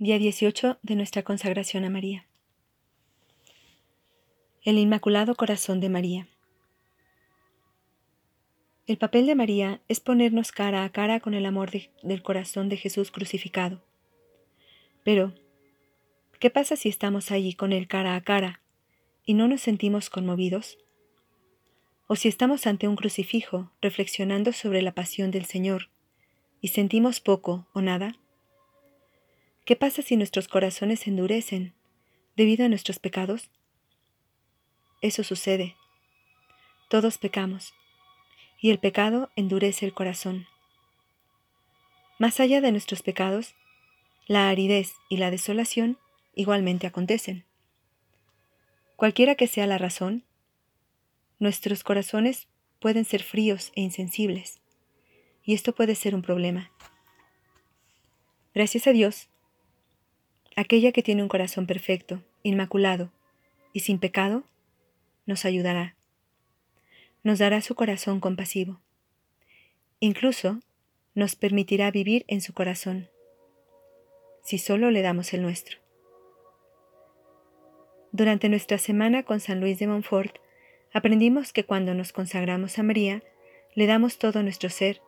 Día 18 de nuestra consagración a María. El Inmaculado Corazón de María. El papel de María es ponernos cara a cara con el amor del corazón de Jesús crucificado. Pero, ¿qué pasa si estamos allí con él cara a cara y no nos sentimos conmovidos? ¿O si estamos ante un crucifijo reflexionando sobre la pasión del Señor y sentimos poco o nada? ¿Qué pasa si nuestros corazones se endurecen debido a nuestros pecados? Eso sucede. Todos pecamos, y el pecado endurece el corazón. Más allá de nuestros pecados, la aridez y la desolación igualmente acontecen. Cualquiera que sea la razón, nuestros corazones pueden ser fríos e insensibles, y esto puede ser un problema. Gracias a Dios, aquella que tiene un corazón perfecto, inmaculado y sin pecado, nos ayudará. Nos dará su corazón compasivo. Incluso nos permitirá vivir en su corazón, si solo le damos el nuestro. Durante nuestra semana con San Luis de Montfort, aprendimos que cuando nos consagramos a María, le damos todo nuestro ser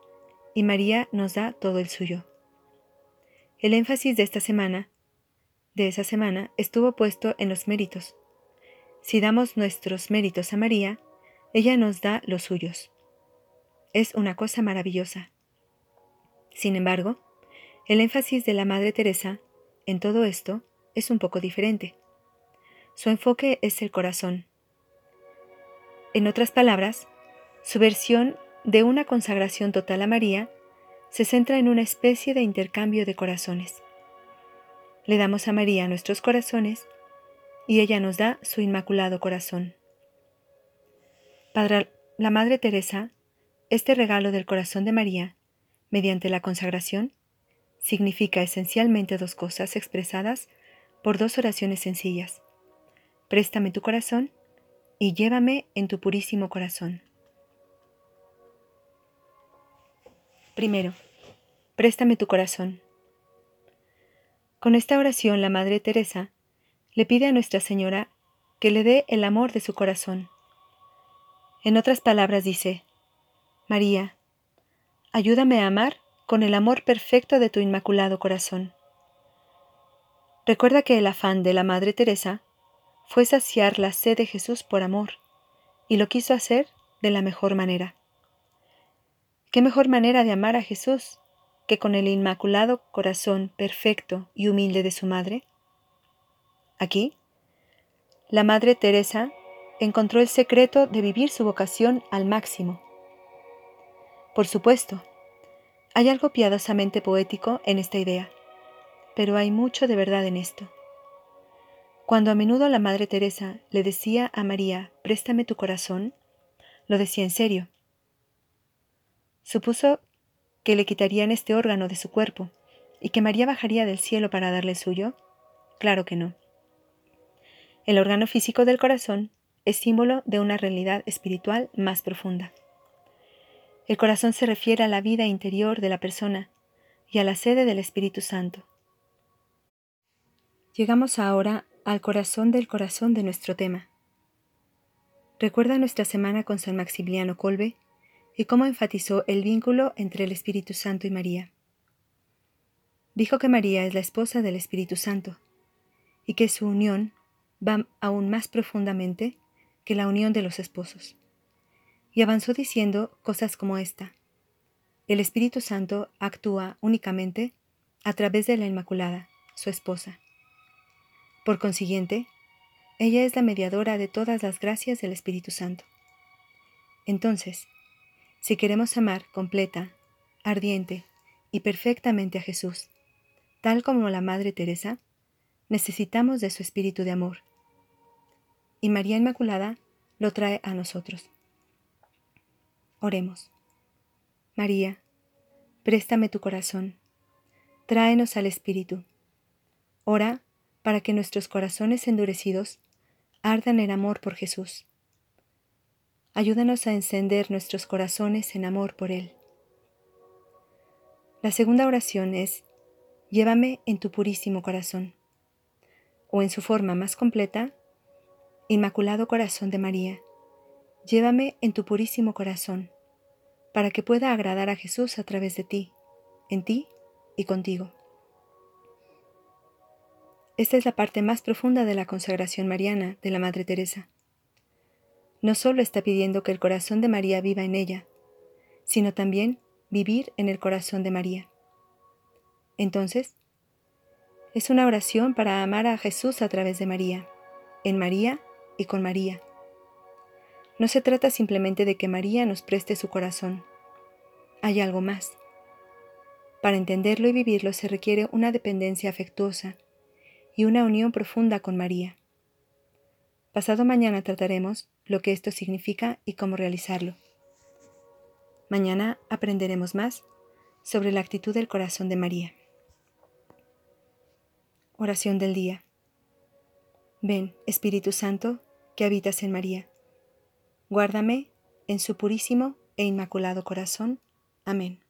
y María nos da todo el suyo. El énfasis de esta semana de esa semana estuvo puesto en los méritos. Si damos nuestros méritos a María, ella nos da los suyos. Es una cosa maravillosa. Sin embargo, el énfasis de la Madre Teresa en todo esto es un poco diferente. Su enfoque es el corazón. En otras palabras, su versión de una consagración total a María se centra en una especie de intercambio de corazones. Le damos a María nuestros corazones y ella nos da su inmaculado corazón. Para la Madre Teresa, este regalo del corazón de María, mediante la consagración, significa esencialmente dos cosas expresadas por dos oraciones sencillas. Préstame tu corazón y llévame en tu purísimo corazón. Primero, préstame tu corazón. Con esta oración la Madre Teresa le pide a Nuestra Señora que le dé el amor de su corazón. En otras palabras dice, María, ayúdame a amar con el amor perfecto de tu inmaculado corazón. Recuerda que el afán de la Madre Teresa fue saciar la sed de Jesús por amor, y lo quiso hacer de la mejor manera. ¿Qué mejor manera de amar a Jesús que con el inmaculado corazón perfecto y humilde de su madre? Aquí, la Madre Teresa encontró el secreto de vivir su vocación al máximo. Por supuesto, hay algo piadosamente poético en esta idea, pero hay mucho de verdad en esto. Cuando a menudo la Madre Teresa le decía a María, préstame tu corazón, lo decía en serio. Supuso que le quitarían este órgano de su cuerpo y que María bajaría del cielo para darle suyo? Claro que no. El órgano físico del corazón es símbolo de una realidad espiritual más profunda. El corazón se refiere a la vida interior de la persona y a la sede del Espíritu Santo. Llegamos ahora al corazón del corazón de nuestro tema. Recuerda nuestra semana con San Maximiliano Colbe y cómo enfatizó el vínculo entre el Espíritu Santo y María. Dijo que María es la esposa del Espíritu Santo y que su unión va aún más profundamente que la unión de los esposos. Y avanzó diciendo cosas como esta. El Espíritu Santo actúa únicamente a través de la Inmaculada, su esposa. Por consiguiente, ella es la mediadora de todas las gracias del Espíritu Santo. Entonces, si queremos amar completa, ardiente y perfectamente a Jesús, tal como la Madre Teresa, necesitamos de su espíritu de amor. Y María Inmaculada lo trae a nosotros. Oremos. María, préstame tu corazón, tráenos al Espíritu. Ora para que nuestros corazones endurecidos ardan en amor por Jesús ayúdanos a encender nuestros corazones en amor por Él. La segunda oración es, llévame en tu purísimo corazón. O en su forma más completa, Inmaculado Corazón de María, llévame en tu purísimo corazón, para que pueda agradar a Jesús a través de ti, en ti y contigo. Esta es la parte más profunda de la consagración mariana de la Madre Teresa. No solo está pidiendo que el corazón de María viva en ella, sino también vivir en el corazón de María. Entonces, es una oración para amar a Jesús a través de María, en María y con María. No se trata simplemente de que María nos preste su corazón. Hay algo más. Para entenderlo y vivirlo se requiere una dependencia afectuosa y una unión profunda con María. Pasado mañana trataremos lo que esto significa y cómo realizarlo. Mañana aprenderemos más sobre la actitud del corazón de María. Oración del día. Ven, Espíritu Santo, que habitas en María. Guárdame en su purísimo e inmaculado corazón. Amén.